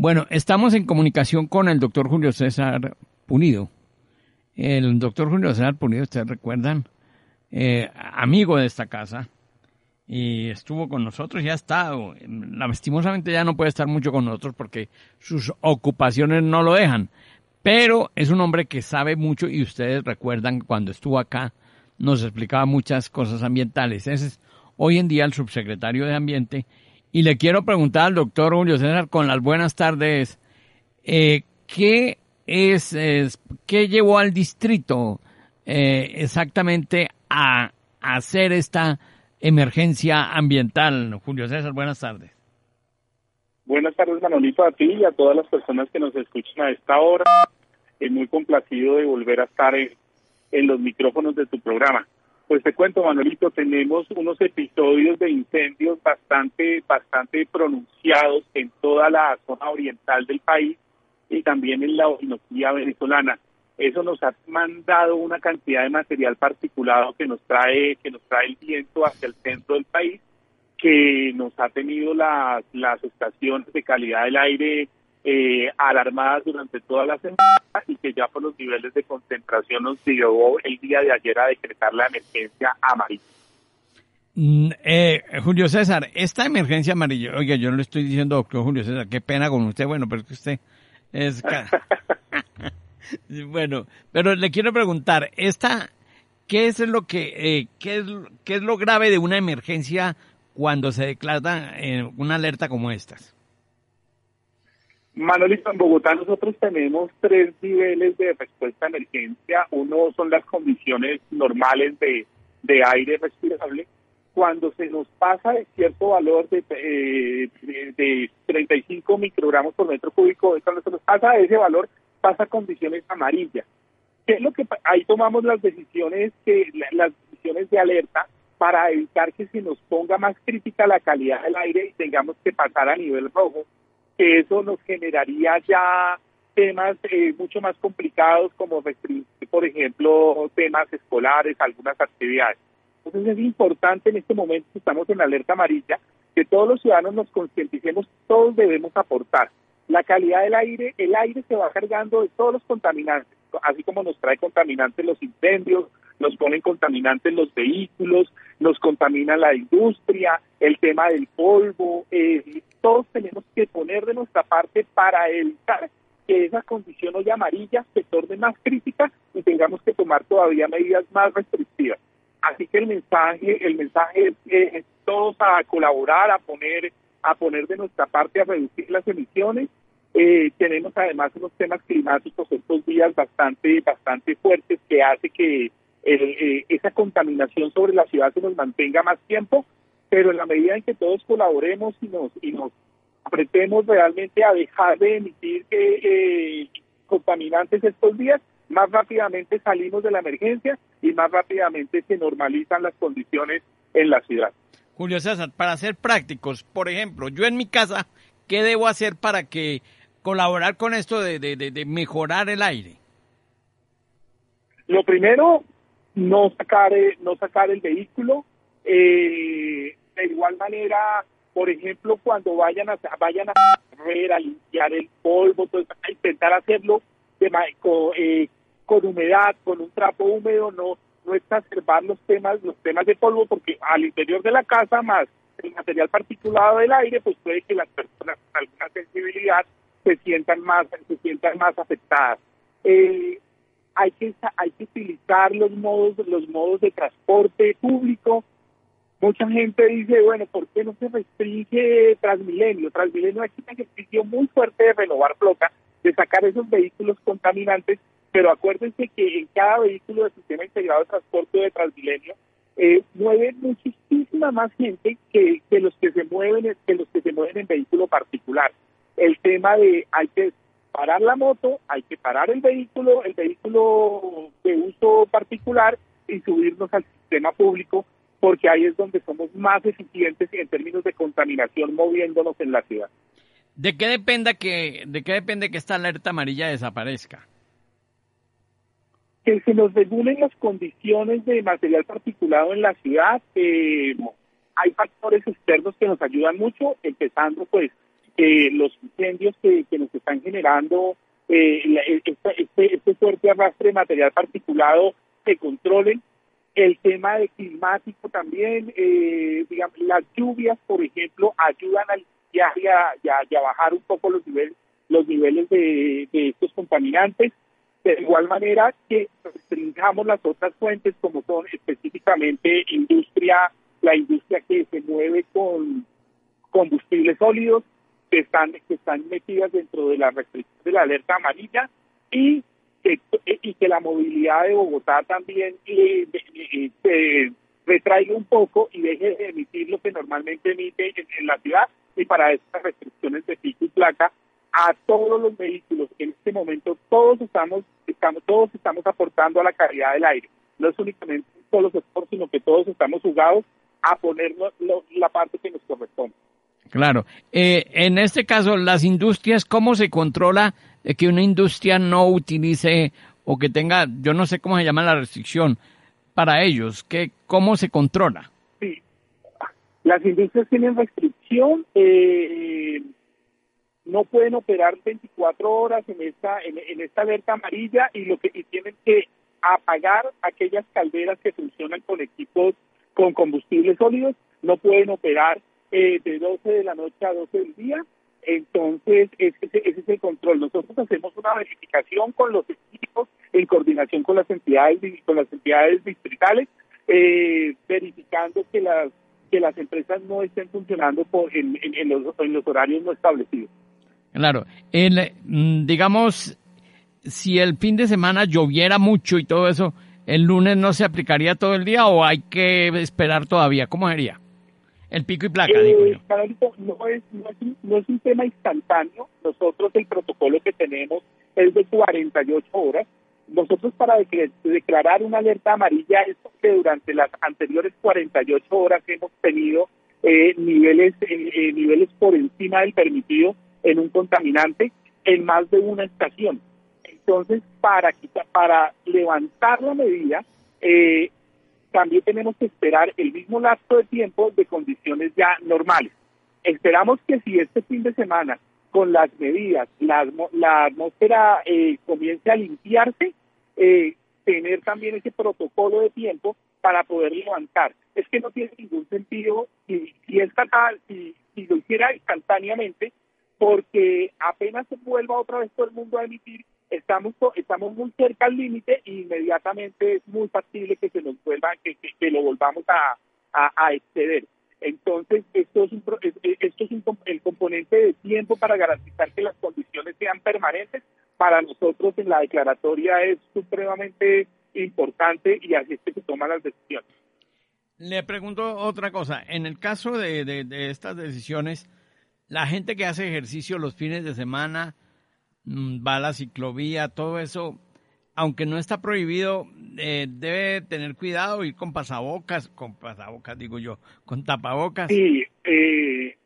Bueno, estamos en comunicación con el doctor Julio César Punido. El doctor Julio César Punido, ustedes recuerdan, eh, amigo de esta casa, y estuvo con nosotros, ya está, lastimosamente ya no puede estar mucho con nosotros porque sus ocupaciones no lo dejan, pero es un hombre que sabe mucho y ustedes recuerdan cuando estuvo acá nos explicaba muchas cosas ambientales. Ese es hoy en día el subsecretario de Ambiente y le quiero preguntar al doctor Julio César con las buenas tardes, eh, ¿qué es, qué llevó al distrito eh, exactamente a, hacer esta emergencia ambiental? Julio César, buenas tardes. Buenas tardes, Manolito, a ti y a todas las personas que nos escuchan a esta hora. Es muy complacido de volver a estar en los micrófonos de tu programa. Pues te cuento, Manuelito, tenemos unos episodios de incendios bastante, bastante pronunciados en toda la zona oriental del país y también en la Orinoquía venezolana. Eso nos ha mandado una cantidad de material particulado que nos trae, que nos trae el viento hacia el centro del país, que nos ha tenido las, las estaciones de calidad del aire eh, alarmadas durante toda la semana y que ya por los niveles de concentración nos llevó el día de ayer a decretar la emergencia amarilla. Mm, eh, Julio César, esta emergencia amarilla, oiga, yo no le estoy diciendo, doctor Julio César, qué pena con usted, bueno, pero es que usted es... bueno, pero le quiero preguntar, esta, ¿qué es lo que, eh, qué, es, qué es lo grave de una emergencia cuando se declara una alerta como estas? Manolito, en Bogotá nosotros tenemos tres niveles de respuesta a emergencia. Uno son las condiciones normales de, aire respirable. Cuando se nos pasa de cierto valor de, eh, de, 35 microgramos por metro cúbico, cuando se nos pasa ese valor, pasa a condiciones amarillas. ¿Qué es lo que ahí tomamos las decisiones que las decisiones de alerta para evitar que se nos ponga más crítica la calidad del aire y tengamos que pasar a nivel rojo eso nos generaría ya temas eh, mucho más complicados como por ejemplo, temas escolares, algunas actividades. Entonces es importante en este momento que estamos en alerta amarilla que todos los ciudadanos nos concienticemos, todos debemos aportar. La calidad del aire, el aire se va cargando de todos los contaminantes, así como nos trae contaminantes los incendios, nos ponen contaminantes los vehículos, nos contamina la industria, el tema del polvo, eh, todos tenemos que poner de nuestra parte para evitar que esa condición hoy amarilla se torne más crítica y tengamos que tomar todavía medidas más restrictivas. Así que el mensaje, el mensaje es, todos a colaborar, a poner, a poner de nuestra parte a reducir las emisiones. Eh, tenemos además unos temas climáticos estos días bastante, bastante fuertes que hace que eh, esa contaminación sobre la ciudad se nos mantenga más tiempo pero en la medida en que todos colaboremos y nos y nos apretemos realmente a dejar de emitir eh, contaminantes estos días, más rápidamente salimos de la emergencia y más rápidamente se normalizan las condiciones en la ciudad. Julio César, para ser prácticos, por ejemplo, yo en mi casa, ¿qué debo hacer para que colaborar con esto de, de, de mejorar el aire? Lo primero, no sacar, eh, no sacar el vehículo, eh, de igual manera, por ejemplo, cuando vayan a vayan a a limpiar el polvo, a intentar hacerlo de, con, eh, con humedad, con un trapo húmedo, no no exacerbar los temas los temas de polvo, porque al interior de la casa más el material particulado del aire, pues puede que las personas con alguna sensibilidad se sientan más se sientan más afectadas. Eh, hay que hay que utilizar los modos los modos de transporte público Mucha gente dice, bueno, ¿por qué no se restringe Transmilenio? Transmilenio aquí un ejercicio muy fuerte de renovar flota, de sacar esos vehículos contaminantes, pero acuérdense que en cada vehículo del sistema integrado de transporte de Transmilenio eh, mueve muchísima más gente que, que los que se mueven que los que se mueven en vehículo particular. el tema de hay que parar la moto, hay que parar el vehículo, el vehículo de uso particular y subirnos al sistema público porque ahí es donde somos más eficientes en términos de contaminación moviéndonos en la ciudad. ¿De qué depende que, de qué depende que esta alerta amarilla desaparezca? Que se nos regulen las condiciones de material particulado en la ciudad. Eh, hay factores externos que nos ayudan mucho, empezando pues eh, los incendios que, nos están generando, eh, este, este, este fuerte arrastre de material particulado se controlen el tema de climático también, eh, digamos, las lluvias, por ejemplo, ayudan a limpiar y a, bajar un poco los niveles, los niveles de, estos contaminantes. De igual manera que restringamos las otras fuentes, como son específicamente industria, la industria que se mueve con combustibles sólidos, que están, que están metidas dentro de la restricción de la alerta amarilla, y y que la movilidad de Bogotá también eh, se retraiga un poco y deje de emitir lo que normalmente emite en, la ciudad y para estas restricciones de pico y placa a todos los vehículos. En este momento todos estamos estamos todos estamos aportando a la calidad del aire. No es únicamente solo sector sino que todos estamos jugados a poner la parte que nos corresponde claro. Eh, en este caso las industrias cómo se controla que una industria no utilice o que tenga, yo no sé cómo se llama la restricción para ellos, que cómo se controla. Sí, las industrias tienen restricción, eh, no pueden operar 24 horas en esta en, esta alerta amarilla y lo que tienen que apagar aquellas calderas que funcionan con equipos con combustibles sólidos, no pueden operar eh, de 12 de la noche a 12 del día entonces, ese, ese, es el control. Nosotros hacemos una verificación con los equipos en coordinación con las entidades con las entidades distritales, eh, verificando que las que las empresas no estén funcionando por, en, los, en los horarios no establecidos. Claro, el, mm, digamos, si el fin de semana lloviera mucho y todo eso, ¿el lunes no se aplicaría todo el día o hay que esperar todavía? ¿Cómo sería? El pico y placa, eh, digo yo. No es, no, es, un tema instantáneo. Nosotros el protocolo que tenemos es de 48 horas. Nosotros para declarar una alerta amarilla es que durante las anteriores 48 horas hemos tenido eh, niveles eh, niveles por encima del permitido en un contaminante en más de una estación. Entonces, para para levantar la medida, eh, también tenemos que esperar el mismo lapso de tiempo de condiciones ya normales. Esperamos que si este fin de semana, con las medidas, la, atmósfera eh, comience a limpiarse, eh, tener también ese protocolo de tiempo para poder levantar. Es que no tiene ningún sentido si, si, es, si, si lo hiciera instantáneamente, porque apenas se vuelva otra vez todo el mundo a emitir, estamos estamos muy cerca al límite e inmediatamente es muy factible que se nos vuelva que, que, lo volvamos a, a, exceder. Entonces esto es un, esto es un, el componente de tiempo para garantizar que las condiciones sean permanentes. Para nosotros en la declaratoria es supremamente importante y así es que se toman las decisiones. Le pregunto otra cosa. En el caso de, de, estas decisiones la gente que hace ejercicio los fines de semana va a la ciclovía, todo eso, aunque no está prohibido, eh, debe tener cuidado, ir con pasabocas, con pasabocas digo yo, con tapabocas. Sí, eh,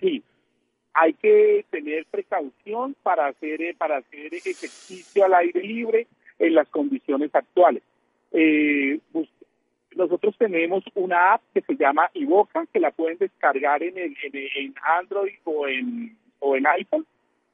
sí, hay que tener precaución para hacer, eh, para hacer ejercicio al aire libre en las condiciones actuales. nosotros tenemos una app que se llama Ivoca, que la pueden descargar en, el, en Android o en, o en iPhone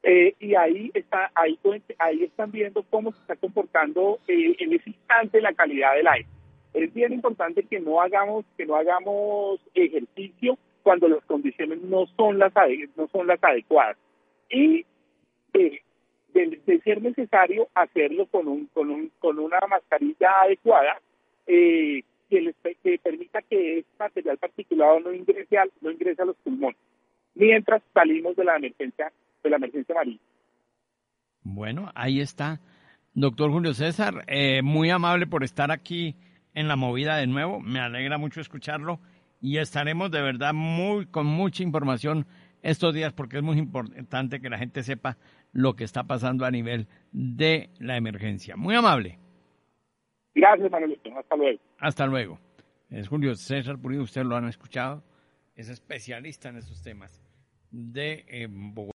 eh, y ahí está ahí ahí están viendo cómo se está comportando eh, en ese instante la calidad del aire. Es bien importante que no hagamos que no hagamos ejercicio cuando las condiciones no son las no son las adecuadas. Y de, ser necesario hacerlo con un con un con una mascarilla adecuada eh, que, les, que permita que este material particulado no ingrese no ingrese a los pulmones. Mientras salimos de la emergencia de la emergencia. Bueno, ahí está. Doctor Julio César, eh, muy amable por estar aquí en la movida de nuevo. Me alegra mucho escucharlo y estaremos de verdad muy con mucha información estos días porque es muy importante que la gente sepa lo que está pasando a nivel de la emergencia. Muy amable. Gracias, Manuelito. Hasta luego. Hasta luego. Es Julio César Pulido, ustedes lo han escuchado, es especialista en estos temas de eh, Bogotá.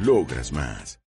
Logras más.